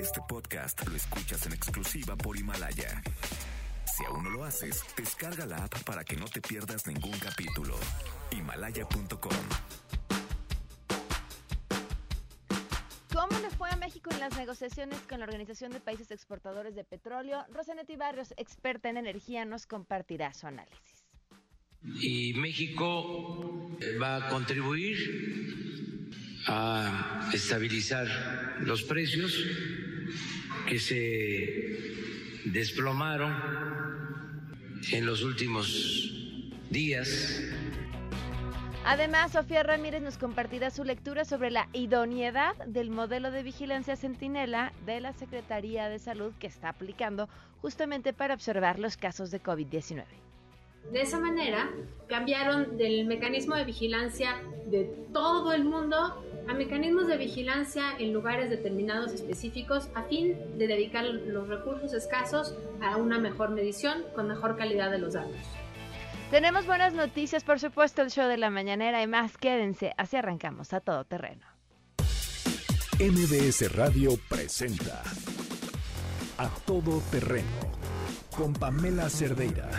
Este podcast lo escuchas en exclusiva por Himalaya. Si aún no lo haces, descarga la app para que no te pierdas ningún capítulo. Himalaya.com ¿Cómo le fue a México en las negociaciones con la Organización de Países Exportadores de Petróleo? Rosanetti Barrios, experta en energía, nos compartirá su análisis. Y México va a contribuir a estabilizar los precios que se desplomaron en los últimos días Además, Sofía Ramírez nos compartirá su lectura sobre la idoneidad del modelo de vigilancia centinela de la Secretaría de Salud que está aplicando justamente para observar los casos de COVID-19. De esa manera, cambiaron del mecanismo de vigilancia de todo el mundo a mecanismos de vigilancia en lugares determinados específicos a fin de dedicar los recursos escasos a una mejor medición con mejor calidad de los datos. Tenemos buenas noticias, por supuesto, el show de la mañanera y más. Quédense, así arrancamos a todo terreno. MBS Radio presenta A Todo Terreno con Pamela Cerdeira.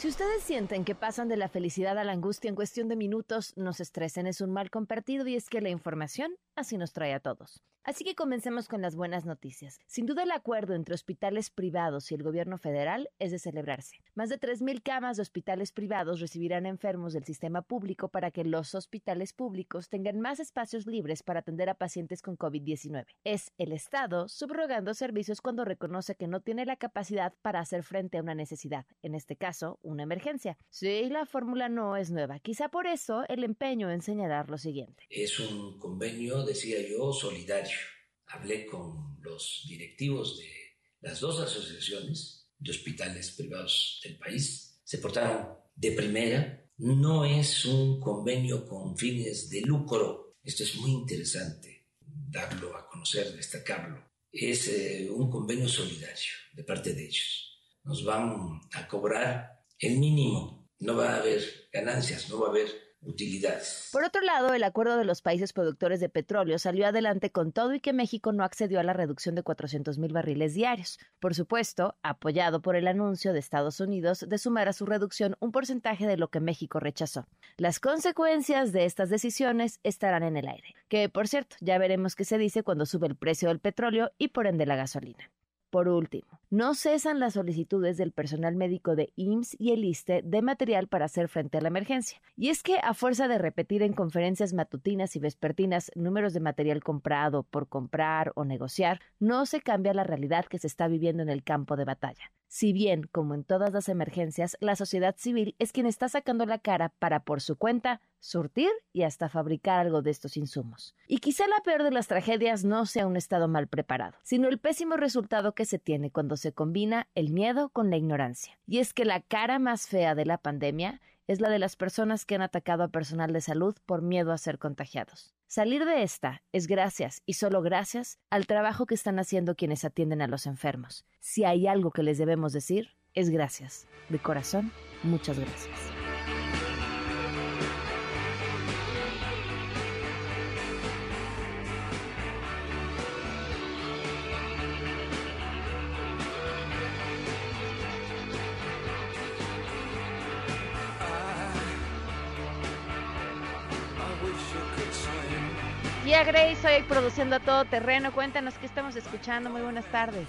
Si ustedes sienten que pasan de la felicidad a la angustia en cuestión de minutos, no se estresen, es un mal compartido y es que la información así nos trae a todos. Así que comencemos con las buenas noticias. Sin duda el acuerdo entre hospitales privados y el gobierno federal es de celebrarse. Más de 3.000 camas de hospitales privados recibirán enfermos del sistema público para que los hospitales públicos tengan más espacios libres para atender a pacientes con COVID-19. Es el Estado subrogando servicios cuando reconoce que no tiene la capacidad para hacer frente a una necesidad, en este caso, una emergencia. Sí, la fórmula no es nueva. Quizá por eso el empeño en señalar lo siguiente. Es un convenio, decía yo, solidario hablé con los directivos de las dos asociaciones de hospitales privados del país. Se portaron de primera. No es un convenio con fines de lucro. Esto es muy interesante darlo a conocer, destacarlo. Es eh, un convenio solidario de parte de ellos. Nos van a cobrar el mínimo. No va a haber ganancias, no va a haber utilidades. Por otro lado, el acuerdo de los países productores de petróleo salió adelante con todo y que México no accedió a la reducción de 400 mil barriles diarios. Por supuesto, apoyado por el anuncio de Estados Unidos de sumar a su reducción un porcentaje de lo que México rechazó. Las consecuencias de estas decisiones estarán en el aire, que por cierto, ya veremos qué se dice cuando sube el precio del petróleo y por ende la gasolina. Por último, no cesan las solicitudes del personal médico de IMSS y el ISTE de material para hacer frente a la emergencia. Y es que, a fuerza de repetir en conferencias matutinas y vespertinas números de material comprado por comprar o negociar, no se cambia la realidad que se está viviendo en el campo de batalla. Si bien, como en todas las emergencias, la sociedad civil es quien está sacando la cara para, por su cuenta, surtir y hasta fabricar algo de estos insumos. Y quizá la peor de las tragedias no sea un Estado mal preparado, sino el pésimo resultado que se tiene cuando se combina el miedo con la ignorancia. Y es que la cara más fea de la pandemia es la de las personas que han atacado a personal de salud por miedo a ser contagiados. Salir de esta es gracias y solo gracias al trabajo que están haciendo quienes atienden a los enfermos. Si hay algo que les debemos decir, es gracias. De corazón, muchas gracias. Y a Grace hoy produciendo a todo terreno. Cuéntanos qué estamos escuchando. Muy buenas tardes.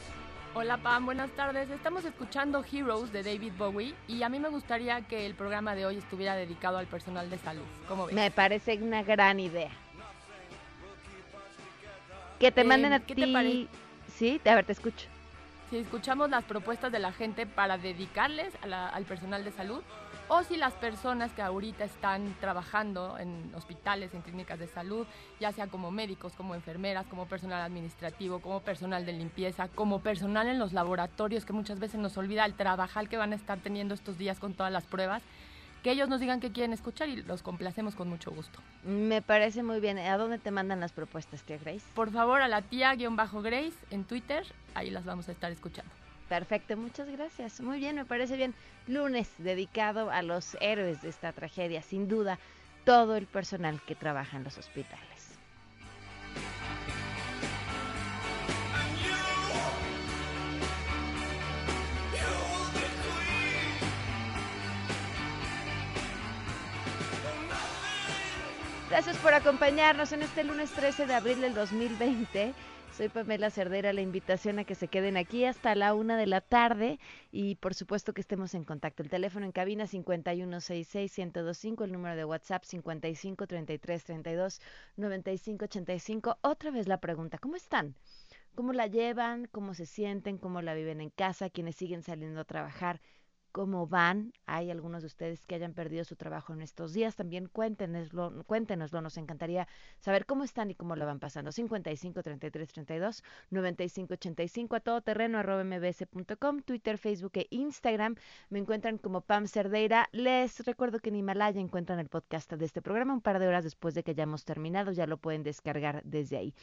Hola Pam, buenas tardes. Estamos escuchando Heroes de David Bowie y a mí me gustaría que el programa de hoy estuviera dedicado al personal de salud. ¿Cómo ves? Me parece una gran idea. Que te Eh, manden a ¿qué ti. te pare- Sí, a ver, te escucho. Si escuchamos las propuestas de la gente para dedicarles a la- al personal de salud o si las personas que ahorita están trabajando en hospitales, en clínicas de salud, ya sea como médicos, como enfermeras, como personal administrativo, como personal de limpieza, como personal en los laboratorios, que muchas veces nos olvida el trabajar que van a estar teniendo estos días con todas las pruebas, que ellos nos digan qué quieren escuchar y los complacemos con mucho gusto. Me parece muy bien. ¿A dónde te mandan las propuestas, tía Grace? Por favor, a la tía-grace en Twitter, ahí las vamos a estar escuchando. Perfecto, muchas gracias. Muy bien, me parece bien. Lunes dedicado a los héroes de esta tragedia, sin duda, todo el personal que trabaja en los hospitales. Gracias por acompañarnos en este lunes 13 de abril del 2020. Soy Pamela Cerdera, la invitación a que se queden aquí hasta la una de la tarde y por supuesto que estemos en contacto. El teléfono en cabina 5166-1025, el número de WhatsApp 5533329585. Otra vez la pregunta, ¿cómo están? ¿Cómo la llevan? ¿Cómo se sienten? ¿Cómo la viven en casa? ¿Quiénes siguen saliendo a trabajar? Cómo van. Hay algunos de ustedes que hayan perdido su trabajo en estos días. También cuéntenoslo, cuéntenoslo. Nos encantaría saber cómo están y cómo lo van pasando. 55 33 32 95 85 a todo terreno arroba mbs.com, Twitter, Facebook e Instagram. Me encuentran como Pam Cerdeira. Les recuerdo que en Himalaya encuentran el podcast de este programa un par de horas después de que hayamos terminado. Ya lo pueden descargar desde ahí.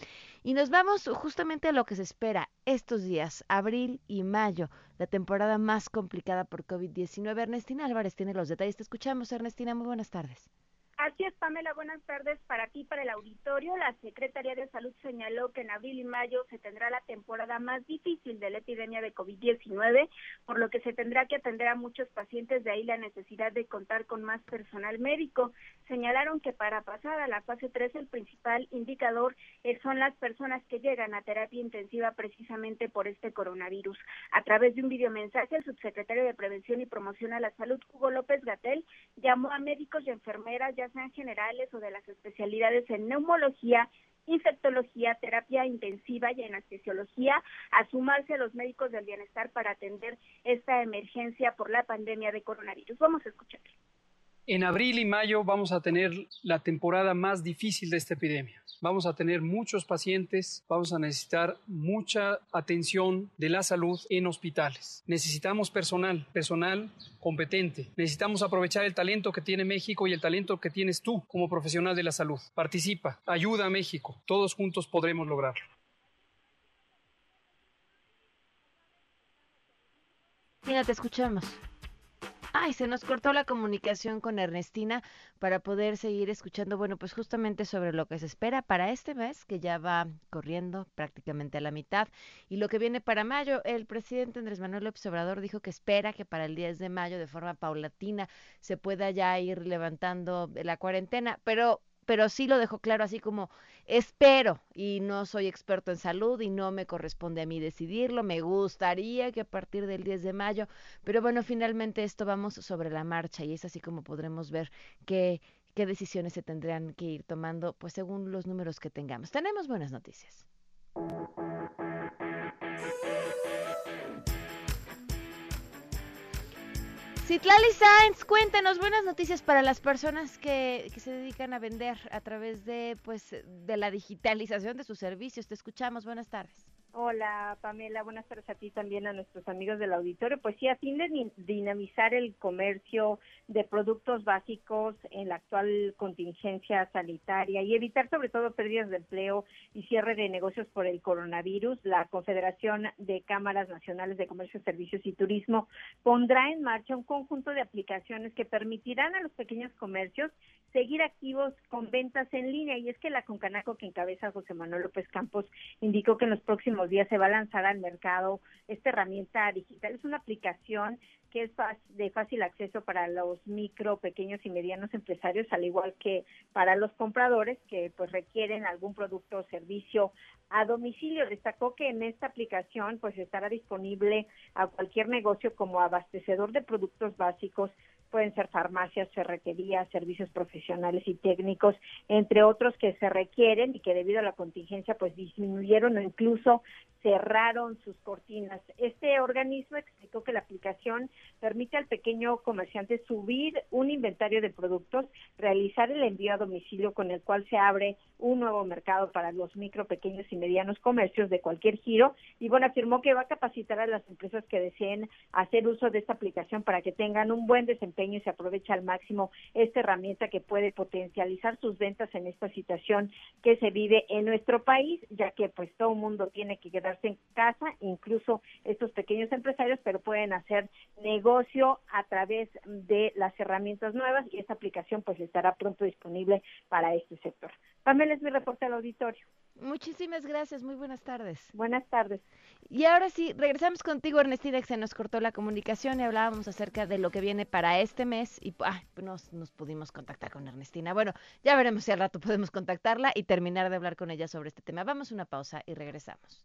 Y nos vamos justamente a lo que se espera estos días, abril y mayo, la temporada más complicada por COVID-19. Ernestina Álvarez tiene los detalles. Te escuchamos, Ernestina. Muy buenas tardes. Así es, Pamela, buenas tardes para ti, para el auditorio. La Secretaría de Salud señaló que en abril y mayo se tendrá la temporada más difícil de la epidemia de COVID-19, por lo que se tendrá que atender a muchos pacientes, de ahí la necesidad de contar con más personal médico. Señalaron que para pasar a la fase 3 el principal indicador son las personas que llegan a terapia intensiva precisamente por este coronavirus. A través de un videomensaje, el subsecretario de Prevención y Promoción a la Salud, Hugo López Gatel, llamó a médicos y enfermeras, ya sean generales o de las especialidades en neumología, infectología, terapia intensiva y anestesiología, a sumarse a los médicos del bienestar para atender esta emergencia por la pandemia de coronavirus. Vamos a escuchar. En abril y mayo vamos a tener la temporada más difícil de esta epidemia. Vamos a tener muchos pacientes, vamos a necesitar mucha atención de la salud en hospitales. Necesitamos personal, personal competente. Necesitamos aprovechar el talento que tiene México y el talento que tienes tú como profesional de la salud. Participa, ayuda a México. Todos juntos podremos lograrlo. Mira, te escuchamos. Ay, se nos cortó la comunicación con Ernestina para poder seguir escuchando, bueno, pues justamente sobre lo que se espera para este mes, que ya va corriendo prácticamente a la mitad, y lo que viene para mayo. El presidente Andrés Manuel López Obrador dijo que espera que para el 10 de mayo, de forma paulatina, se pueda ya ir levantando la cuarentena, pero pero sí lo dejó claro así como espero y no soy experto en salud y no me corresponde a mí decidirlo, me gustaría que a partir del 10 de mayo, pero bueno, finalmente esto vamos sobre la marcha y es así como podremos ver qué, qué decisiones se tendrán que ir tomando pues según los números que tengamos. Tenemos buenas noticias. Citlali Sainz, cuéntenos buenas noticias para las personas que, que, se dedican a vender a través de, pues, de la digitalización de sus servicios. Te escuchamos. Buenas tardes. Hola Pamela, buenas tardes a ti también a nuestros amigos del auditorio. Pues sí, a fin de dinamizar el comercio de productos básicos en la actual contingencia sanitaria y evitar sobre todo pérdidas de empleo y cierre de negocios por el coronavirus, la Confederación de Cámaras Nacionales de Comercio, Servicios y Turismo pondrá en marcha un conjunto de aplicaciones que permitirán a los pequeños comercios seguir activos con ventas en línea. Y es que la Concanaco que encabeza José Manuel López Campos indicó que en los próximos días se va a lanzar al mercado esta herramienta digital. Es una aplicación que es de fácil acceso para los micro, pequeños y medianos empresarios, al igual que para los compradores que pues requieren algún producto o servicio a domicilio. Destacó que en esta aplicación pues estará disponible a cualquier negocio como abastecedor de productos básicos, pueden ser farmacias, ferreterías, servicios profesionales y técnicos, entre otros que se requieren y que debido a la contingencia pues disminuyeron o incluso cerraron sus cortinas. Este organismo explicó que la aplicación permite al pequeño comerciante subir un inventario de productos, realizar el envío a domicilio con el cual se abre un nuevo mercado para los micro, pequeños y medianos comercios de cualquier giro. Y bueno, afirmó que va a capacitar a las empresas que deseen hacer uso de esta aplicación para que tengan un buen desempeño y se aproveche al máximo esta herramienta que puede potencializar sus ventas en esta situación que se vive en nuestro país, ya que pues todo el mundo tiene que quedar quedarse en casa, incluso estos pequeños empresarios, pero pueden hacer negocio a través de las herramientas nuevas y esta aplicación pues estará pronto disponible para este sector. Pamela es mi reporte al auditorio. Muchísimas gracias, muy buenas tardes. Buenas tardes. Y ahora sí, regresamos contigo, Ernestina, que se nos cortó la comunicación y hablábamos acerca de lo que viene para este mes y ah, nos, nos pudimos contactar con Ernestina. Bueno, ya veremos si al rato podemos contactarla y terminar de hablar con ella sobre este tema. Vamos a una pausa y regresamos.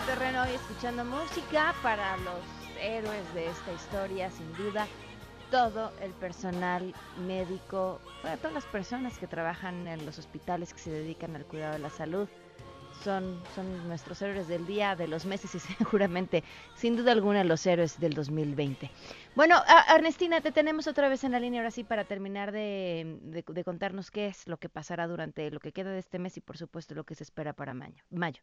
Terreno hoy escuchando música para los héroes de esta historia, sin duda. Todo el personal médico, para todas las personas que trabajan en los hospitales que se dedican al cuidado de la salud, son, son nuestros héroes del día, de los meses y seguramente, sin duda alguna, los héroes del 2020. Bueno, Ernestina, te tenemos otra vez en la línea ahora sí para terminar de, contarnos qué es lo que pasará durante lo que queda de este mes y por supuesto lo que se espera para mayo.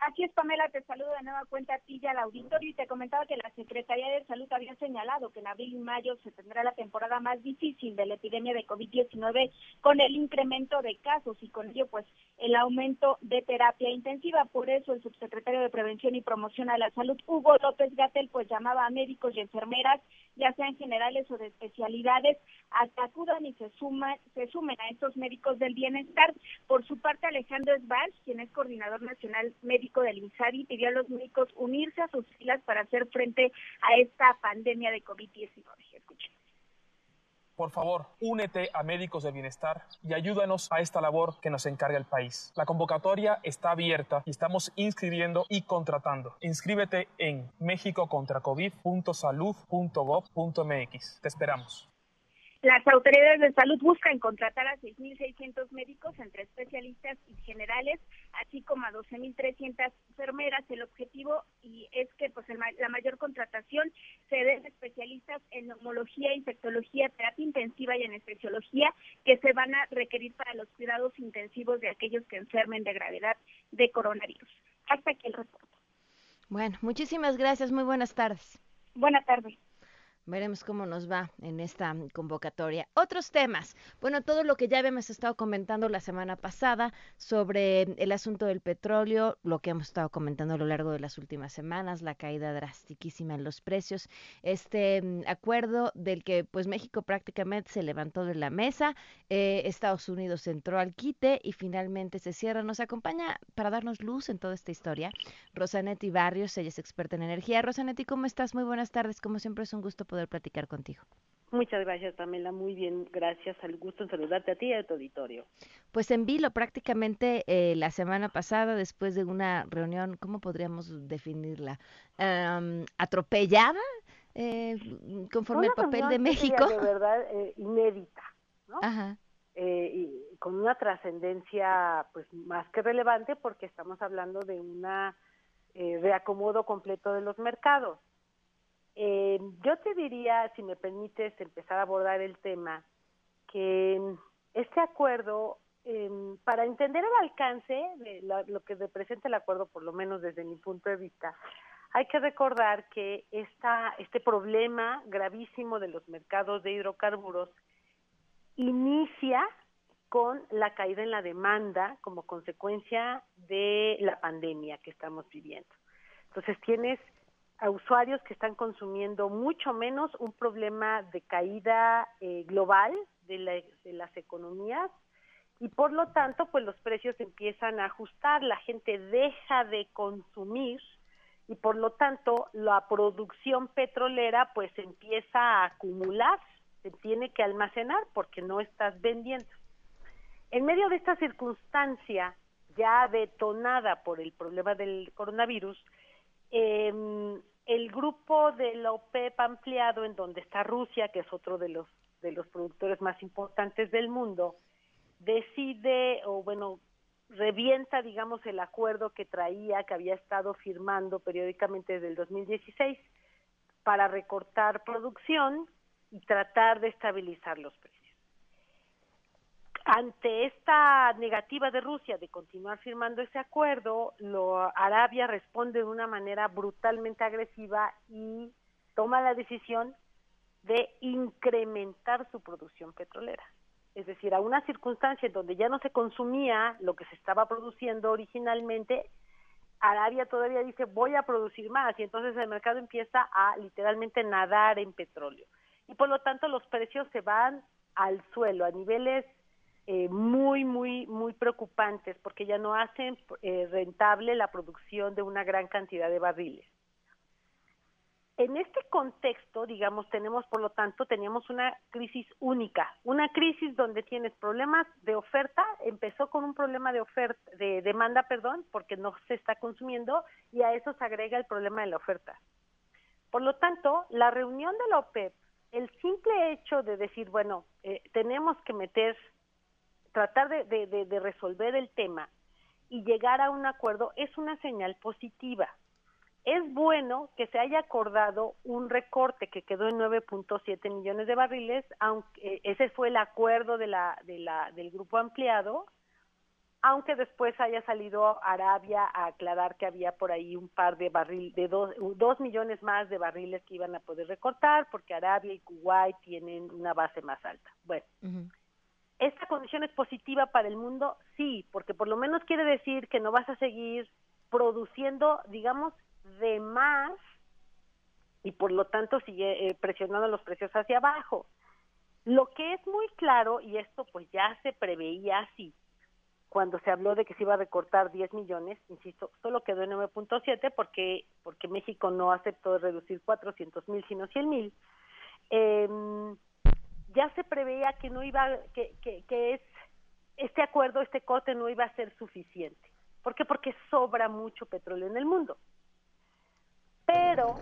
Así es, Pamela, te saludo de nueva cuenta a ti y al auditorio y te comentaba que la Secretaría de Salud había señalado que en abril y mayo se tendrá la temporada más difícil de la epidemia de COVID-19 con el incremento de casos y con ello pues el aumento de terapia intensiva. Por eso el subsecretario de Prevención y Promoción a la Salud, Hugo López Gatel, pues llamaba a médicos y enfermeras, ya sean generales o de especialidades, a que acudan y se suman, se sumen a estos médicos del bienestar. Por su parte, Alejandro Esbal, quien es coordinador nacional médico del INSABI pidió a los médicos unirse a sus filas para hacer frente a esta pandemia de COVID-19. Escuchen. Por favor, únete a Médicos de Bienestar y ayúdanos a esta labor que nos encarga el país. La convocatoria está abierta y estamos inscribiendo y contratando. Inscríbete en mexicocontracovid.salud.gov.mx. Te esperamos. Las autoridades de salud buscan contratar a 6.600 médicos entre especialistas y generales, así como a 12.300 enfermeras. El objetivo y es que pues el, la mayor contratación se dé a especialistas en neumología, infectología, terapia intensiva y anestesiología que se van a requerir para los cuidados intensivos de aquellos que enfermen de gravedad de coronavirus. Hasta aquí el reporte. Bueno, muchísimas gracias. Muy buenas tardes. Buenas tardes. Veremos cómo nos va en esta convocatoria. Otros temas. Bueno, todo lo que ya habíamos estado comentando la semana pasada sobre el asunto del petróleo, lo que hemos estado comentando a lo largo de las últimas semanas, la caída drastiquísima en los precios, este mm, acuerdo del que pues México prácticamente se levantó de la mesa, eh, Estados Unidos entró al quite y finalmente se cierra. Nos acompaña para darnos luz en toda esta historia Rosanetti Barrios, ella es experta en energía. Rosanetti, ¿cómo estás? Muy buenas tardes. Como siempre es un gusto poder platicar contigo. Muchas gracias, Pamela. Muy bien, gracias. Al gusto en saludarte a ti y a tu auditorio. Pues en vilo, prácticamente eh, la semana pasada, después de una reunión, ¿cómo podríamos definirla? Um, ¿Atropellada? Eh, conforme el papel de México. De verdad, eh, inédita, ¿no? Ajá. Eh, y con una trascendencia, pues más que relevante, porque estamos hablando de una reacomodo completo de los mercados. Eh, yo te diría, si me permites empezar a abordar el tema, que este acuerdo, eh, para entender el alcance de la, lo que representa el acuerdo, por lo menos desde mi punto de vista, hay que recordar que esta, este problema gravísimo de los mercados de hidrocarburos inicia con la caída en la demanda como consecuencia de la pandemia que estamos viviendo. Entonces tienes a usuarios que están consumiendo mucho menos un problema de caída eh, global de, la, de, las economías y por lo tanto pues los precios empiezan a ajustar, la gente deja de consumir y por lo tanto la producción petrolera pues empieza a acumular, se tiene que almacenar porque no estás vendiendo. En medio de esta circunstancia ya detonada por el problema del coronavirus, eh, el grupo de la OPEP ampliado, en donde está Rusia, que es otro de los, de los productores más importantes del mundo, decide, o bueno, revienta, digamos, el acuerdo que traía, que había estado firmando periódicamente desde el 2016 para recortar producción y tratar de estabilizar los precios. Ante esta negativa de Rusia de continuar firmando ese acuerdo, lo, Arabia responde de una manera brutalmente agresiva y toma la decisión de incrementar su producción petrolera. Es decir, a una circunstancia en donde ya no se consumía lo que se estaba produciendo originalmente, Arabia todavía dice voy a producir más y entonces el mercado empieza a literalmente nadar en petróleo. Y por lo tanto los precios se van al suelo a niveles eh, muy, muy, muy preocupantes porque ya no hacen eh, rentable la producción de una gran cantidad de barriles. En este contexto, digamos, tenemos, por lo tanto, teníamos una crisis única, una crisis donde tienes problemas de oferta, empezó con un problema de oferta, de demanda, perdón, porque no se está consumiendo, y a eso se agrega el problema de la oferta. Por lo tanto, la reunión de la OPEP, el simple hecho de decir, bueno, eh, tenemos que meter, tratar de resolver el tema y llegar a un acuerdo, es una señal positiva es bueno que se haya acordado un recorte que quedó en 9.7 millones de barriles, aunque ese fue el acuerdo de la, de la, del grupo ampliado, aunque después haya salido Arabia a aclarar que había por ahí un par de barriles, de dos, dos millones más de barriles que iban a poder recortar, porque Arabia y Kuwait tienen una base más alta. Bueno, ¿esta condición es positiva para el mundo? Sí, porque por lo menos quiere decir que no vas a seguir produciendo, digamos, de más y por lo tanto sigue eh, presionando los precios hacia abajo. Lo que es muy claro, y esto pues ya se preveía así, cuando se habló de que se iba a recortar 10 millones, insisto, solo quedó en 9.7 porque, porque México no aceptó reducir 400 mil, sino 100 mil. Em, ya se preveía que no iba, que, que, es, este acuerdo, este corte no iba a ser suficiente. ¿Por qué? Porque sobra mucho petróleo en el mundo pero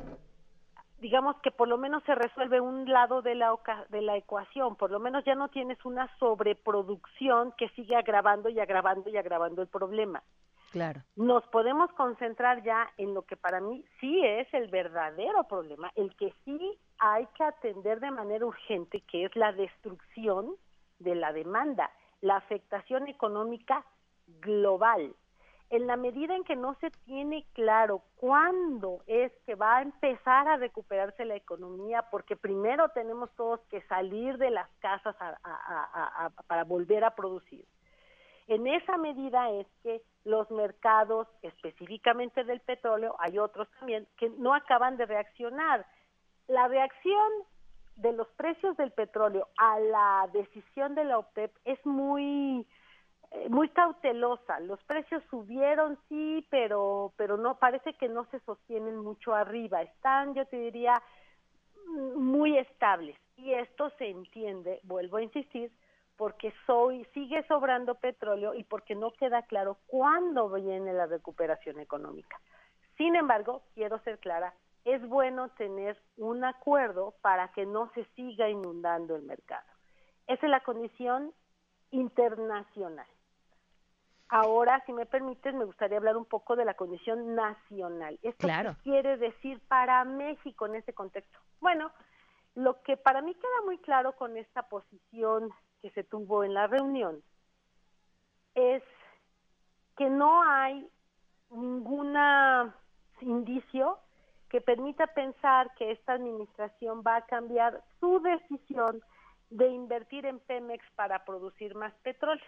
digamos que por lo menos se resuelve un lado de la, de la ecuación, por lo menos ya no tienes una sobreproducción que sigue agravando y agravando y agravando el problema. Claro. Nos podemos concentrar ya en lo que para mí sí es el verdadero problema, el que sí hay que atender de manera urgente, que es la destrucción de la demanda, la afectación económica global en la medida en que no se tiene claro cuándo es que va a empezar a recuperarse la economía, porque primero tenemos todos que salir de las casas para volver a producir. En esa medida es que los mercados, específicamente del petróleo, hay otros también, que no acaban de reaccionar. La reacción de los precios del petróleo a la decisión de la OPEP es muy eh, muy cautelosa. Los precios subieron, sí, pero, pero no, parece que no se sostienen mucho arriba. Están, yo te diría, mm, muy estables. Y esto se entiende, vuelvo a insistir, porque soy, sigue sobrando petróleo y porque no queda claro cuándo viene la recuperación económica. Sin embargo, quiero ser clara, es bueno tener un acuerdo para que no se siga inundando el mercado. Esa es la condición internacional. Ahora, si me permites, me gustaría hablar un poco de la condición nacional. ¿Esto qué quiere decir para México en este contexto? Bueno, lo que para mí queda muy claro con esta posición que se tuvo en la reunión es que no hay ningún indicio que permita pensar que esta administración va a cambiar su decisión de invertir en Pemex para producir más petróleo.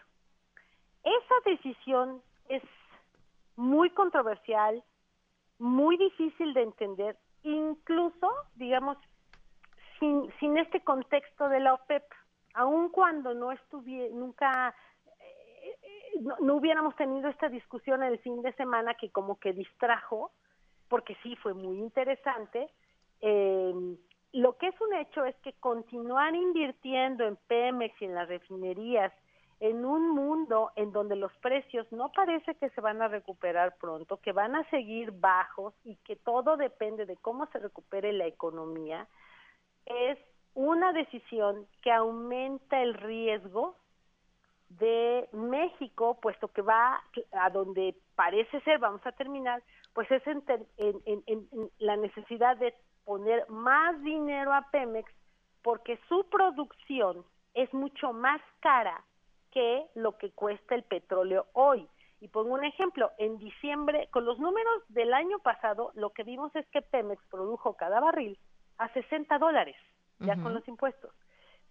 Esa decisión es muy controversial, muy difícil de entender, incluso, digamos, sin, sin este contexto de la OPEP, aun cuando no estuviera, nunca, eh, no, hubiéramos tenido esta discusión el fin de semana que como que distrajo, porque sí fue muy interesante, eh, lo que es un hecho es que continuar invirtiendo en Pemex y en las refinerías en un mundo en donde los precios no parece que se van a recuperar pronto, que van a seguir bajos y que todo depende de cómo se recupere la economía, es una decisión que aumenta el riesgo de México, puesto que va a donde parece ser, vamos a terminar, pues es en, la necesidad de poner más dinero a Pemex porque su producción es mucho más cara que lo que cuesta el petróleo hoy. Y pongo un ejemplo, en diciembre, con los números del año pasado, lo que vimos es que Pemex produjo cada barril a 60 dólares, ya con los impuestos.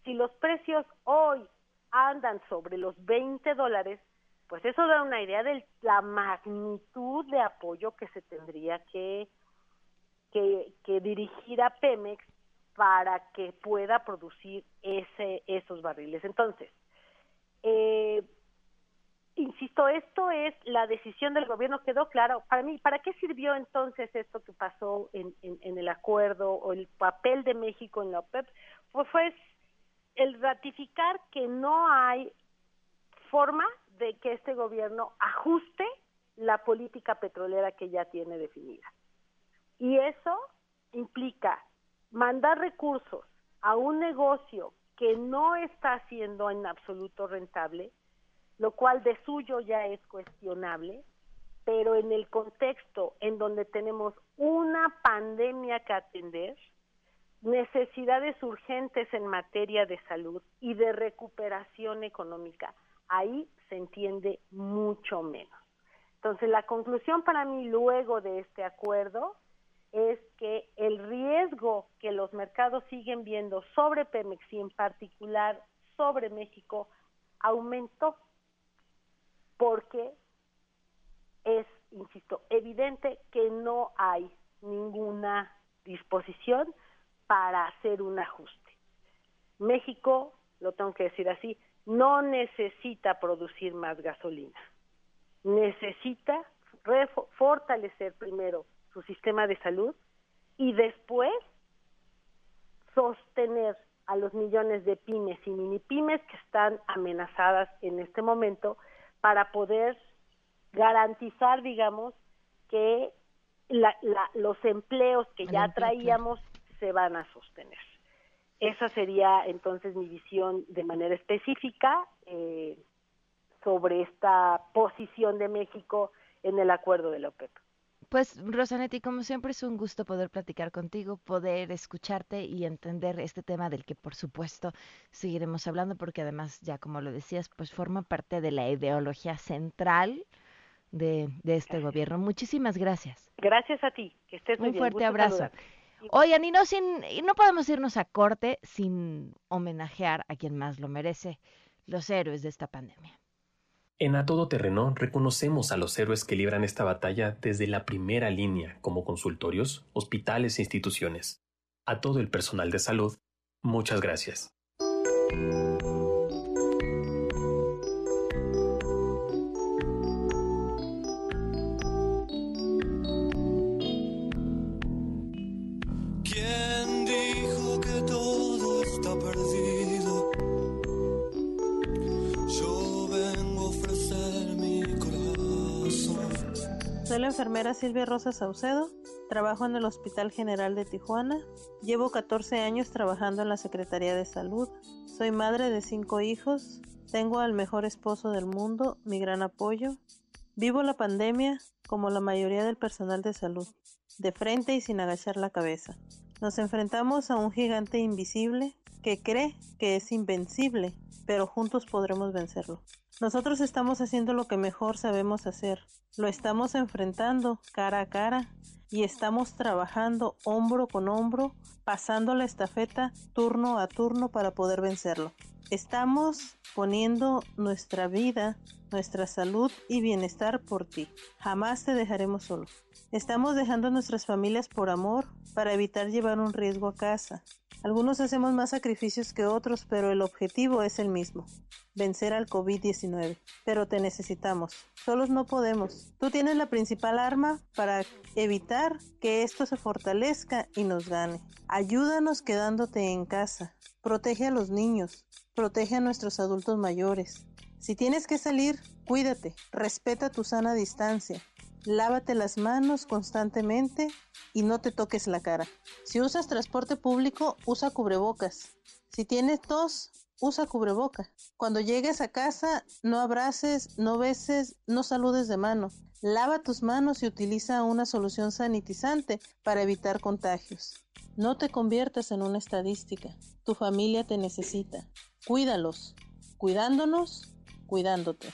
Si los precios hoy andan sobre los 20 dólares, pues eso da una idea de la magnitud de apoyo que se tendría que, que, que dirigir a Pemex para que pueda producir ese, esos barriles. Entonces, eh, insisto, esto es la decisión del gobierno, quedó claro. Para mí, ¿para qué sirvió entonces esto que pasó en, en, el acuerdo o el papel de México en la OPEP? Pues fue el ratificar que no hay forma de que este gobierno ajuste la política petrolera que ya tiene definida. Y eso implica mandar recursos a un negocio que no está siendo en absoluto rentable, lo cual de suyo ya es cuestionable, pero en el contexto en donde tenemos una pandemia que atender, necesidades urgentes en materia de salud y de recuperación económica, ahí se entiende mucho menos. Entonces, la conclusión para mí luego de este acuerdo es que el riesgo que los mercados siguen viendo sobre Pemex y en particular sobre México aumentó porque es, insisto, evidente que no hay ninguna disposición para hacer un ajuste. México, lo tengo que decir así, no necesita producir más gasolina. Necesita fortalecer primero su sistema de salud y después sostener a los millones de pymes y mini pymes que están amenazadas en este momento para poder garantizar, digamos, que los empleos que ya traíamos se van a sostener. Esa sería entonces mi visión de manera específica eh, sobre esta posición de México en el acuerdo de la OPEP. Pues Rosanetti, como siempre es un gusto poder platicar contigo, poder escucharte y entender este tema del que por supuesto seguiremos hablando porque además ya como lo decías, pues forma parte de la ideología central de, este gobierno. Muchísimas gracias. Gracias a ti, que estés muy Un fuerte abrazo. Oigan, y no, sin, y no podemos irnos a corte sin homenajear a quien más lo merece, los héroes de esta pandemia. En A Todo Terreno reconocemos a los héroes que libran esta batalla desde la primera línea, como consultorios, hospitales e instituciones. A todo el personal de salud, muchas gracias. Enfermera Silvia Rosa Saucedo, trabajo en el Hospital General de Tijuana, llevo 14 años trabajando en la Secretaría de Salud, soy madre de cinco hijos, tengo al mejor esposo del mundo, mi gran apoyo, vivo la pandemia como la mayoría del personal de salud, de frente y sin agachar la cabeza. Nos enfrentamos a un gigante invisible que cree que es invencible, pero juntos podremos vencerlo. Nosotros estamos haciendo lo que mejor sabemos hacer. Lo estamos enfrentando cara a cara y estamos trabajando hombro con hombro, pasando la estafeta turno a turno para poder vencerlo. Estamos poniendo nuestra vida, nuestra salud y bienestar por ti. Jamás te dejaremos solo. Estamos dejando nuestras familias por amor para evitar llevar un riesgo a casa. Algunos hacemos más sacrificios que otros, pero el objetivo es el mismo, vencer al COVID-19. Pero te necesitamos. Solos no podemos. Tú tienes la principal arma para evitar que esto se fortalezca y nos gane. Ayúdanos quedándote en casa. Protege a los niños. Protege a nuestros adultos mayores. Si tienes que salir, cuídate, respeta tu sana distancia, lávate las manos constantemente y no te toques la cara. Si usas transporte público, usa cubrebocas. Si tienes tos, usa cubreboca. Cuando llegues a casa, no abraces, no beses, no saludes de mano. Lava tus manos y utiliza una solución sanitizante para evitar contagios. No te conviertas en una estadística. Tu familia te necesita. Cuídalos. Cuidándonos, cuidándote.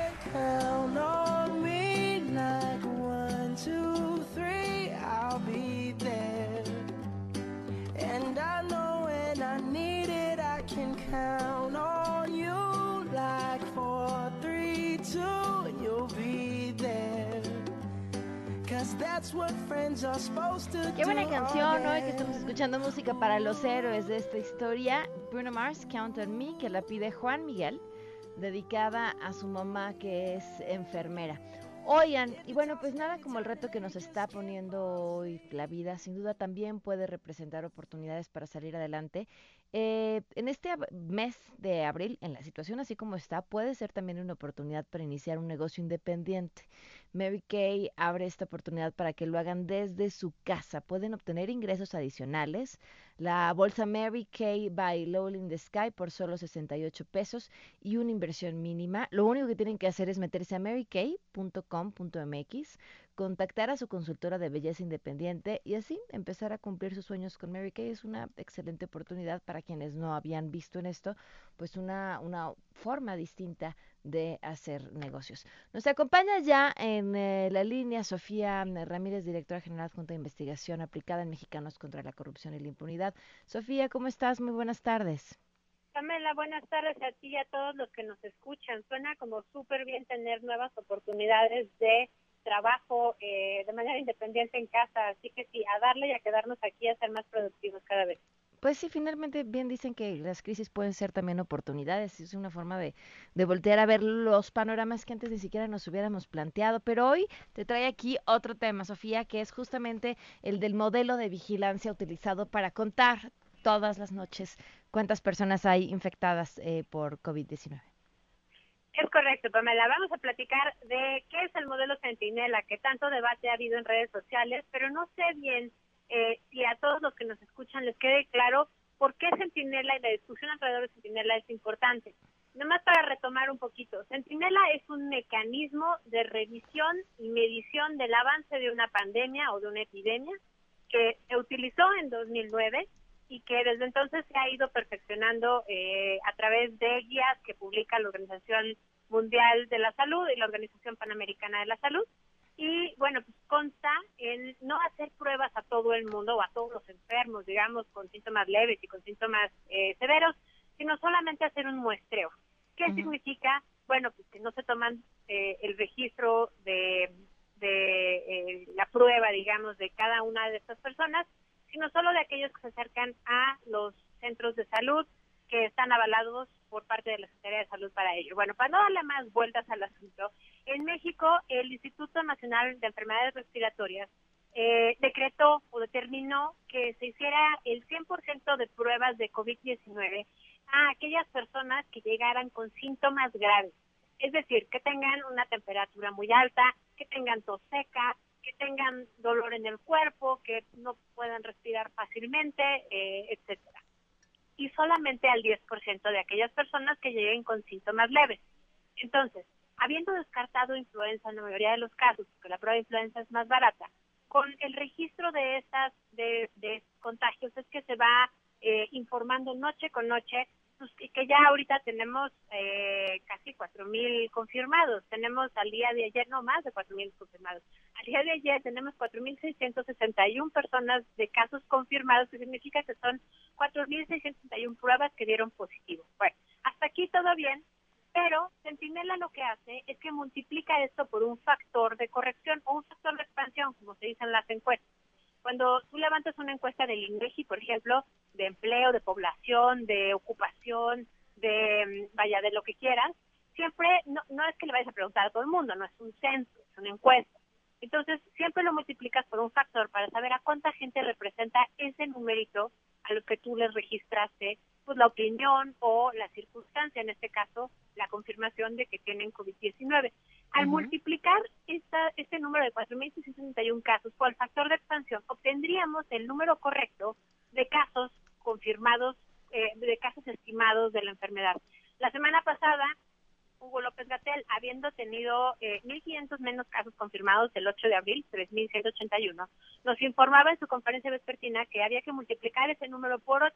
Para los héroes de esta historia. Bruno Mars, Count on Me, que la pide Juan Miguel, dedicada a su mamá que es enfermera. Oigan, y bueno, pues nada como el reto que nos está poniendo hoy la vida, sin duda también puede representar oportunidades para salir adelante. Eh, en este mes de abril, en la situación así como está, puede ser también una oportunidad para iniciar un negocio independiente. Mary Kay abre esta oportunidad para que lo hagan desde su casa. Pueden obtener ingresos adicionales. La bolsa Mary Kay by Lowell in the Sky por solo 68 pesos y una inversión mínima. Lo único que tienen que hacer es meterse a marykay.com.mx, contactar a su consultora de belleza independiente y así empezar a cumplir sus sueños con Mary Kay. Es una excelente oportunidad para quienes no habían visto en esto, pues una, una forma distinta de hacer negocios. Nos acompaña ya en eh, la línea Sofía Ramírez, directora general Junta de Investigación aplicada en Mexicanos contra la Corrupción y la Impunidad. Sofía, ¿cómo estás? Muy buenas tardes. Pamela, buenas tardes a ti y a todos los que nos escuchan. Suena como súper bien tener nuevas oportunidades de trabajo eh, de manera independiente en casa, así que sí, a darle y a quedarnos aquí a ser más productivos cada vez. Pues sí, finalmente bien dicen que las crisis pueden ser también oportunidades, es una forma de, de voltear a ver los panoramas que antes ni siquiera nos hubiéramos planteado, pero hoy te trae aquí otro tema, Sofía, que es justamente el del modelo de vigilancia utilizado para contar todas las noches cuántas personas hay infectadas eh, por COVID-19. Es correcto, Pamela. Vamos a platicar de qué es el modelo Centinela, que tanto debate ha habido en redes sociales, pero no sé bien eh, si a todos los que nos escuchan les quede claro por qué Centinela y la discusión alrededor de Centinela es importante. Nomás para retomar un poquito, Centinela es un mecanismo de revisión y medición del avance de una pandemia o de una epidemia que se utilizó en 2009 y que desde entonces se ha ido perfeccionando eh, a través de guías que publica la Organización Mundial de la Salud y la Organización Panamericana de la Salud y bueno, pues consta en no hacer pruebas a todo el mundo o a todos los enfermos, digamos, con síntomas leves y con síntomas eh, severos, sino solamente hacer un muestreo. ¿Qué significa? Bueno, pues que no se toman eh, el registro de, de eh, la prueba, digamos, de cada una de estas personas, sino solo de aquellos que se acercan a los centros de salud que están avalados por parte de la Secretaría de Salud para ello. Bueno, para no darle más vueltas al asunto, en México el Instituto Nacional de Enfermedades Respiratorias eh, decretó o determinó que se hiciera el 100% de pruebas de COVID-19 a aquellas personas que llegaran con síntomas graves. Es decir, que tengan una temperatura muy alta, que tengan tos seca, que tengan dolor en el cuerpo, que no puedan respirar fácilmente, eh, etcétera y solamente al 10% de aquellas personas que lleguen con síntomas leves. Entonces, habiendo descartado influenza en la mayoría de los casos, porque la prueba de influenza es más barata, con el registro de estas de, de contagios es que se va eh, informando noche con noche pues, y que ya ahorita tenemos eh, casi 4.000 confirmados. Tenemos al día de ayer, no más de 4.000 confirmados. Al día de ayer tenemos 4.661 personas de casos confirmados, que significa que son 4.661 pruebas que dieron positivo. Bueno, hasta aquí todo bien, pero Centinela lo que hace es que multiplica esto por un factor de corrección o un factor de expansión, como se dice en las encuestas. Cuando tú levantas una encuesta del INEGI, por ejemplo, de empleo, de población, de ocupación, de, mm, vaya, de lo que quieras, siempre, no, no es que le vayas a preguntar a todo el mundo, no es un censo, es una encuesta. Entonces, siempre lo multiplicas por un factor para saber a cuánta gente representa ese numerito a lo que tú les registraste, pues la opinión o la circunstancia, en este caso, la confirmación de que tienen COVID-19. Al multiplicar esta, este número de 4.661 casos por el factor de expansión, obtendríamos el número correcto de casos confirmados, eh, de casos estimados de la enfermedad. La semana pasada Hugo López Gatel, habiendo tenido eh, 1.500 menos casos confirmados el 8 de abril, 3.181, nos informaba en su conferencia vespertina que había que multiplicar ese número por 8.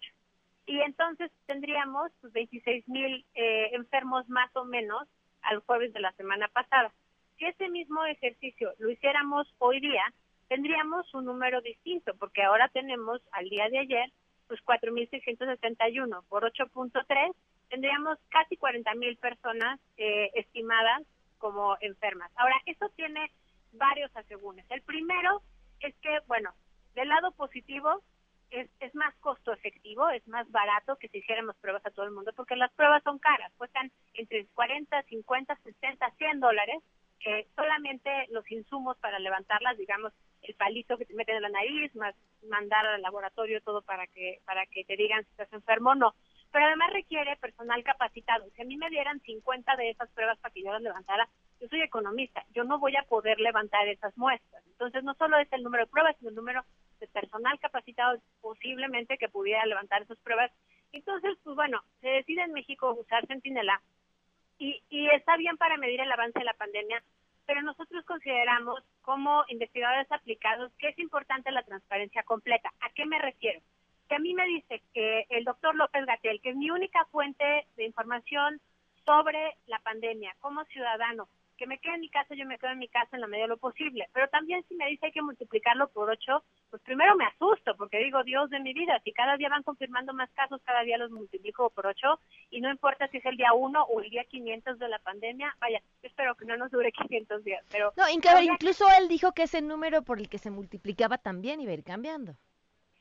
Y entonces tendríamos pues, 26.000 eh, enfermos más o menos al jueves de la semana pasada. Si ese mismo ejercicio lo hiciéramos hoy día, tendríamos un número distinto, porque ahora tenemos al día de ayer, pues 4.671 por 8.3 tendríamos casi 40 mil personas eh, estimadas como enfermas. Ahora, eso tiene varios asegúnes. El primero es que, bueno, del lado positivo, es, es más costo efectivo, es más barato que si hiciéramos pruebas a todo el mundo, porque las pruebas son caras, cuestan entre 40, 50, 60, 100 dólares, que solamente los insumos para levantarlas, digamos, el palito que te meten en la nariz, más mandar al laboratorio todo para que para que te digan si estás enfermo o no pero además requiere personal capacitado. Si a mí me dieran 50 de esas pruebas para que yo las levantara, yo soy economista, yo no voy a poder levantar esas muestras. Entonces, no solo es el número de pruebas, sino el número de personal capacitado posiblemente que pudiera levantar esas pruebas. Entonces, pues bueno, se decide en México usar Centinela y, y está bien para medir el avance de la pandemia, pero nosotros consideramos como investigadores aplicados que es importante la transparencia completa. ¿A qué me refiero? que a mí me dice que el doctor López Gatel, que es mi única fuente de información sobre la pandemia como ciudadano, que me quede en mi casa, yo me quedo en mi casa en la medida de lo posible. Pero también si me dice hay que multiplicarlo por ocho, primero me asusto, porque digo, Dios de mi vida, si cada día van confirmando más casos, cada día los multiplico por ocho, y no importa si es el día uno o el día 500 de la pandemia, vaya, yo espero que no nos dure 500 días, pero... No, incluso él dijo que ese número por el que se multiplicaba también iba a ir cambiando.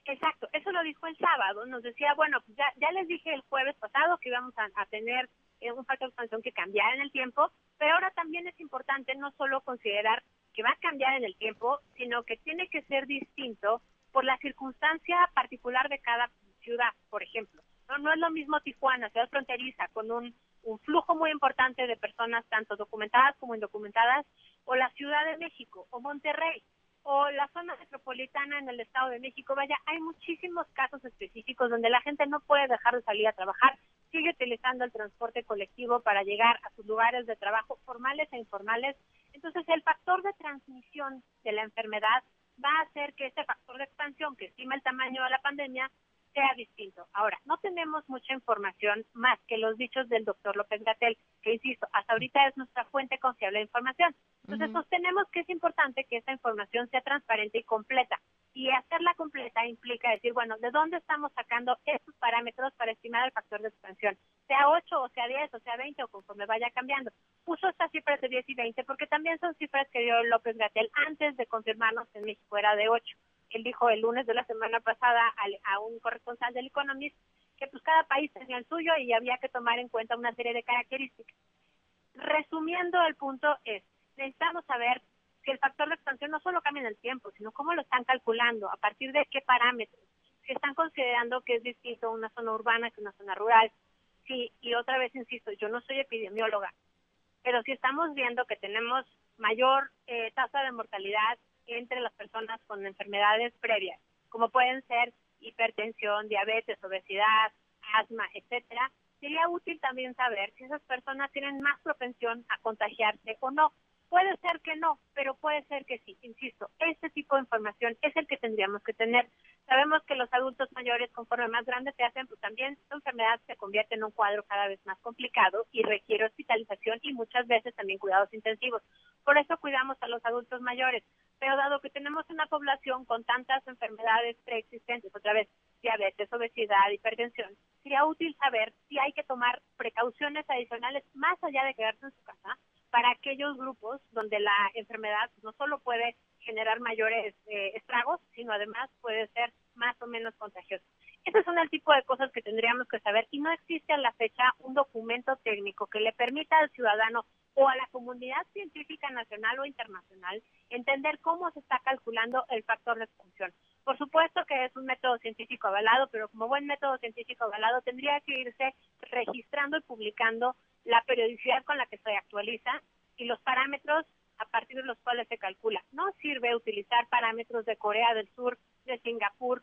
Exacto, eso lo dijo el sábado, nos decía, bueno, pues ya, ya les dije el jueves pasado que íbamos a, tener eh, un factor de expansión que cambiara en el tiempo, pero ahora también es importante no solo considerar que va a cambiar en el tiempo, sino que tiene que ser distinto por la circunstancia particular de cada ciudad, por ejemplo. No, es lo mismo Tijuana, ciudad fronteriza, con un, un flujo muy importante de personas, tanto documentadas como indocumentadas, o la Ciudad de México o Monterrey, o la zona metropolitana en el Estado de México, vaya, hay muchísimos casos específicos donde la gente no puede dejar de salir a trabajar, sigue utilizando el transporte colectivo para llegar a sus lugares de trabajo formales e informales. Entonces, el factor de transmisión de la enfermedad va a hacer que ese factor de expansión que estima el tamaño de la pandemia sea distinto. Ahora, no tenemos mucha información más que los dichos del doctor López Gatel, que insisto, hasta ahorita es nuestra fuente confiable de información. Entonces, sostenemos que es importante que esta información sea transparente y completa. Y hacerla completa implica decir, bueno, ¿de dónde estamos sacando estos parámetros para estimar el factor de expansión? Sea 8 o sea 10 o sea 20 o conforme vaya cambiando. Puso estas cifras de 10 y 20 porque también son cifras que dio López Gatel antes de confirmarnos que en México era de 8 él dijo el lunes de la semana pasada a, un corresponsal del Economist que pues cada país tenía el suyo y había que tomar en cuenta una serie de características. Resumiendo el punto es, necesitamos saber si el factor de expansión no solo cambia en el tiempo, sino cómo lo están calculando, a partir de qué parámetros, si están considerando que es distinto una zona urbana que una zona rural. Sí, y otra vez insisto, yo no soy epidemióloga, pero si estamos viendo que tenemos mayor eh, tasa de mortalidad entre las personas con enfermedades previas, como pueden ser hipertensión, diabetes, obesidad, asma, etcétera, sería útil también saber si esas personas tienen más propensión a contagiarse o no. Puede ser que no, pero puede ser que sí. Insisto, este tipo de información es el que tendríamos que tener. Sabemos que los adultos mayores, conforme más grandes se hacen, pues también su enfermedad se convierte en un cuadro cada vez más complicado y requiere hospitalización y muchas veces también cuidados intensivos. Por eso cuidamos a los adultos mayores. Pero dado que tenemos una población con tantas enfermedades preexistentes, otra vez diabetes, obesidad, hipertensión, sería útil saber si hay que tomar precauciones adicionales más allá de quedarse en su casa para aquellos grupos donde la enfermedad no solo puede generar mayores eh, estragos, sino además puede ser más o menos contagiosa. Ese son el tipo de cosas que tendríamos que saber y no existe a la fecha un documento técnico que le permita al ciudadano o a la comunidad científica nacional o internacional entender cómo se está calculando el factor de expansión. Por supuesto que es un método científico avalado, pero como buen método científico avalado tendría que irse registrando y publicando la periodicidad con la que se actualiza y los parámetros a partir de los cuales se calcula. No sirve utilizar parámetros de Corea del Sur, de Singapur,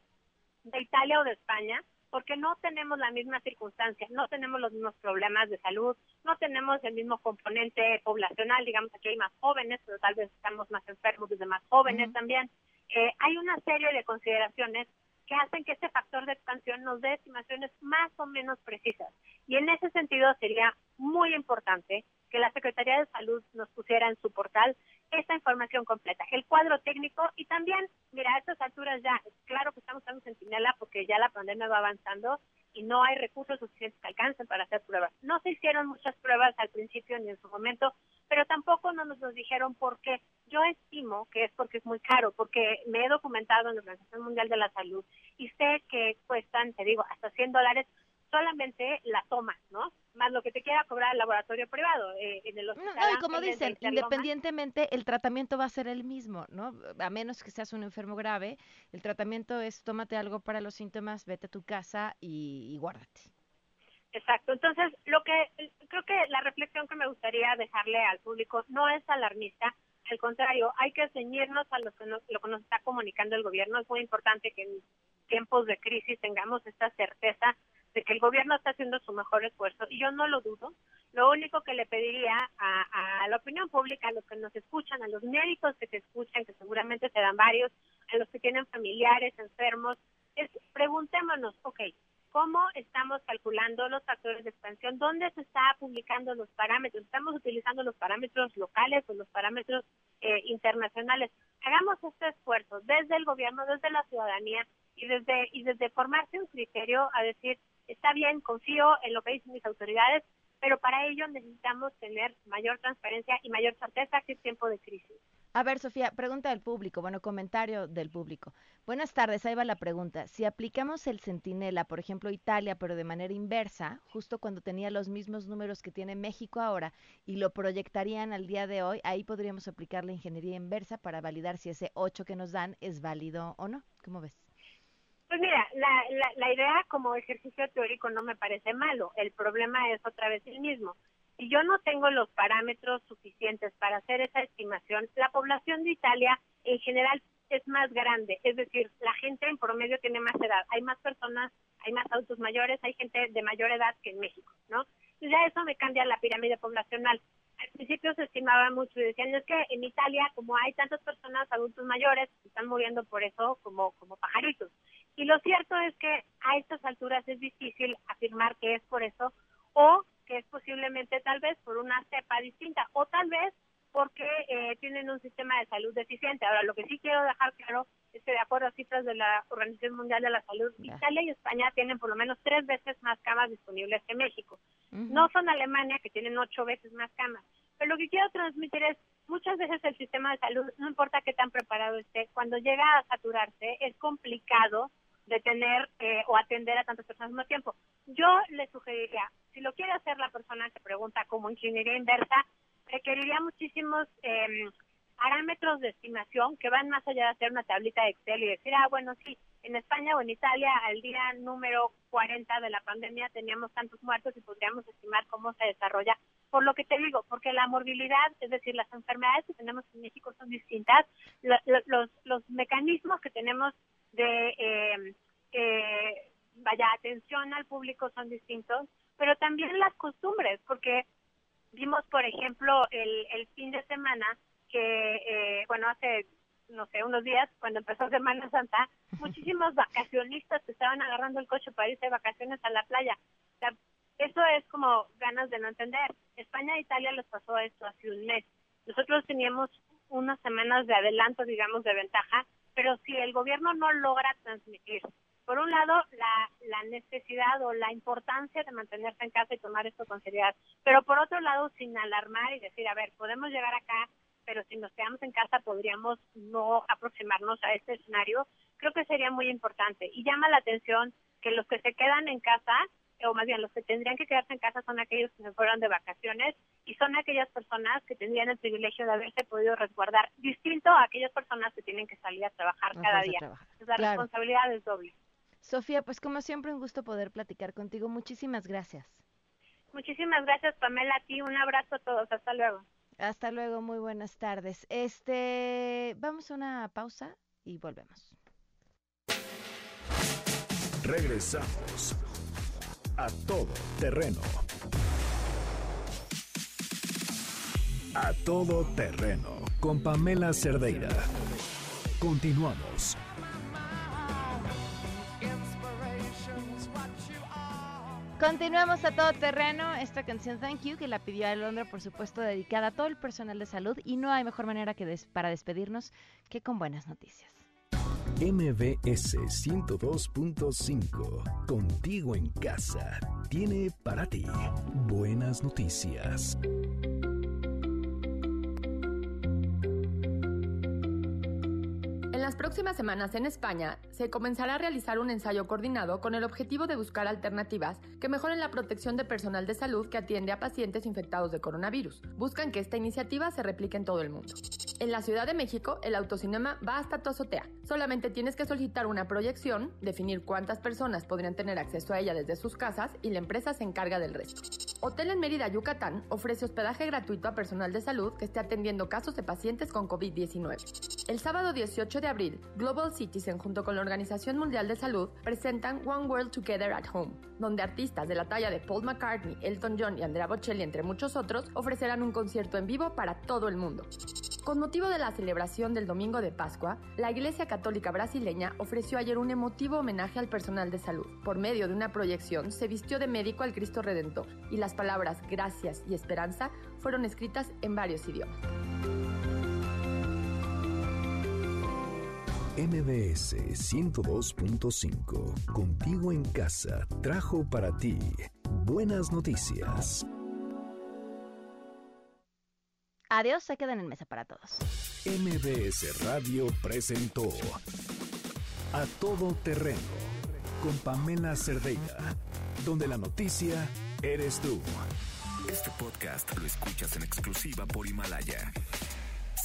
de Italia o de España, porque no tenemos la misma circunstancia, no tenemos los mismos problemas de salud, no tenemos el mismo componente poblacional, digamos aquí hay más jóvenes, pero tal vez estamos más enfermos desde más jóvenes también. Eh, hay una serie de consideraciones que hacen que este factor de expansión nos dé estimaciones más o menos precisas. Y en ese sentido sería muy importante que la Secretaría de Salud nos pusiera en su portal esta información completa, el cuadro técnico y también, mira, a estas alturas ya, claro que estamos en centinela porque ya la pandemia va avanzando y no hay recursos suficientes que alcancen para hacer pruebas. No se hicieron muchas pruebas al principio ni en su momento, pero tampoco no nos los dijeron por qué. Yo estimo que es porque es muy caro, porque me he documentado en la Organización Mundial de la Salud y sé que cuestan, te digo, hasta 100 dólares solamente la toma, ¿no? Más lo que te quiera cobrar el laboratorio privado. Eh, en el hospital no, y como dicen, independientemente, el tratamiento va a ser el mismo, ¿no? A menos que seas un enfermo grave, el tratamiento es tómate algo para los síntomas, vete a tu casa y, y guárdate. Exacto. Entonces, lo que creo que la reflexión que me gustaría dejarle al público no es alarmista, al contrario, hay que ceñirnos a lo que, nos, lo que nos está comunicando el gobierno. Es muy importante que en tiempos de crisis tengamos esta certeza de que el gobierno está haciendo su mejor esfuerzo y yo no lo dudo. Lo único que le pediría a, la opinión pública, a los que nos escuchan, a los médicos que se escuchan, que seguramente serán varios, a los que tienen familiares enfermos, es preguntémonos, ok, ¿cómo estamos calculando los factores de expansión? ¿Dónde se está publicando los parámetros? ¿Estamos utilizando los parámetros locales o los parámetros eh, internacionales? Hagamos este esfuerzo desde el gobierno, desde la ciudadanía y desde, y desde formarse un criterio a decir, está bien, confío en lo que dicen mis autoridades, pero para ello necesitamos tener mayor transparencia y mayor certeza que es tiempo de crisis. A ver, Sofía, pregunta del público, bueno, comentario del público. Buenas tardes, ahí va la pregunta. Si aplicamos el centinela, por ejemplo, Italia, pero de manera inversa, justo cuando tenía los mismos números que tiene México ahora, y lo proyectarían al día de hoy, ahí podríamos aplicar la ingeniería inversa para validar si ese 8 que nos dan es válido o no. ¿Cómo ves? Pues mira, la, la, idea como ejercicio teórico no me parece malo. El problema es otra vez el mismo. Si yo no tengo los parámetros suficientes para hacer esa estimación, la población de Italia en general es más grande. Es decir, la gente en promedio tiene más edad. Hay más personas, hay más adultos mayores, hay gente de mayor edad que en México, ¿no? Y ya eso me cambia la pirámide poblacional al principio se estimaba mucho y decían es que en Italia como hay tantas personas adultos mayores están moviendo por eso como como pajaritos y lo cierto es que a estas alturas es difícil afirmar que es por eso o que es posiblemente tal vez por una cepa distinta o tal vez porque eh, tienen un sistema de salud deficiente. Ahora, lo que sí quiero dejar claro es que de acuerdo a cifras de la Organización Mundial de la Salud, Italia y España tienen por lo menos tres veces más camas disponibles que México. No son Alemania, que tienen ocho veces más camas. Pero lo que quiero transmitir es, muchas veces el sistema de salud, no importa qué tan preparado esté, cuando llega a saturarse, es complicado detener eh, o atender a tantas personas al mismo tiempo. Yo le sugeriría, si lo quiere hacer la persona que pregunta como ingeniería inversa, requeriría muchísimos eh, parámetros de estimación que van más allá de hacer una tablita de Excel y decir, ah, bueno, sí, en España o en Italia al día número 40 de la pandemia teníamos tantos muertos y podríamos estimar cómo se desarrolla. Por lo que te digo, porque la morbilidad, es decir, las enfermedades que tenemos en México son distintas, los, los mecanismos que tenemos de eh, eh, vaya atención al público son distintos, pero también las costumbres, porque vimos, por ejemplo, el, el fin de semana que, eh, bueno, hace, no sé, unos días, cuando empezó Semana Santa, muchísimos vacacionistas que estaban agarrando el coche para irse de vacaciones a la playa. eso es como ganas de no entender. España e Italia les pasó esto hace un mes. Nosotros teníamos unas semanas de adelanto, digamos, de ventaja, pero si el gobierno no logra transmitir, por un lado, la, la necesidad o la importancia de mantenerse en casa y tomar esto con seriedad, pero por otro lado, sin alarmar y decir, a ver, podemos llegar acá, pero si nos quedamos en casa podríamos no aproximarnos a este escenario, creo que sería muy importante. Y llama la atención que los que se quedan en casa o más bien los que tendrían que quedarse en casa son aquellos que se fueron de vacaciones y son aquellas personas que tendrían el privilegio de haberse podido resguardar, distinto a aquellas personas que tienen que salir a trabajar cada día. la responsabilidad es doble. Sofía, pues como siempre un gusto poder platicar contigo. Muchísimas gracias. Muchísimas gracias, Pamela. A ti un abrazo a todos. Hasta luego. Hasta luego. Muy buenas tardes. Este, vamos a una pausa y volvemos. Regresamos a todo terreno. A todo terreno con Pamela Cerdeira. Continuamos. Continuamos a todo terreno. Esta canción Thank You que la pidió Alondra, por supuesto, dedicada a todo el personal de salud. Y no hay mejor manera que para despedirnos que con buenas noticias. MBS 102.5, contigo en casa, tiene para ti buenas noticias. Próximas semanas en España se comenzará a realizar un ensayo coordinado con el objetivo de buscar alternativas que mejoren la protección de personal de salud que atiende a pacientes infectados de coronavirus. Buscan que esta iniciativa se replique en todo el mundo. En la Ciudad de México, el autocinema va hasta tu azotea. Solamente tienes que solicitar una proyección, definir cuántas personas podrían tener acceso a ella desde sus casas y la empresa se encarga del resto. Hotel en Mérida, Yucatán, ofrece hospedaje gratuito a personal de salud que esté atendiendo casos de pacientes con COVID-19. El sábado 18 de Global Citizen junto con la Organización Mundial de Salud presentan One World Together at Home, donde artistas de la talla de Paul McCartney, Elton John y Andrea Bocelli, entre muchos otros, ofrecerán un concierto en vivo para todo el mundo. Con motivo de la celebración del Domingo de Pascua, la Iglesia Católica Brasileña ofreció ayer un emotivo homenaje al personal de salud. Por medio de una proyección, se vistió de médico al Cristo Redentor y las palabras gracias y esperanza fueron escritas en varios idiomas. MBS 102.5, contigo en casa, trajo para ti buenas noticias. Adiós, se quedan en mesa para todos. MBS Radio presentó A Todo Terreno con Pamela Cerdeira, donde la noticia eres tú. Este podcast lo escuchas en exclusiva por Himalaya.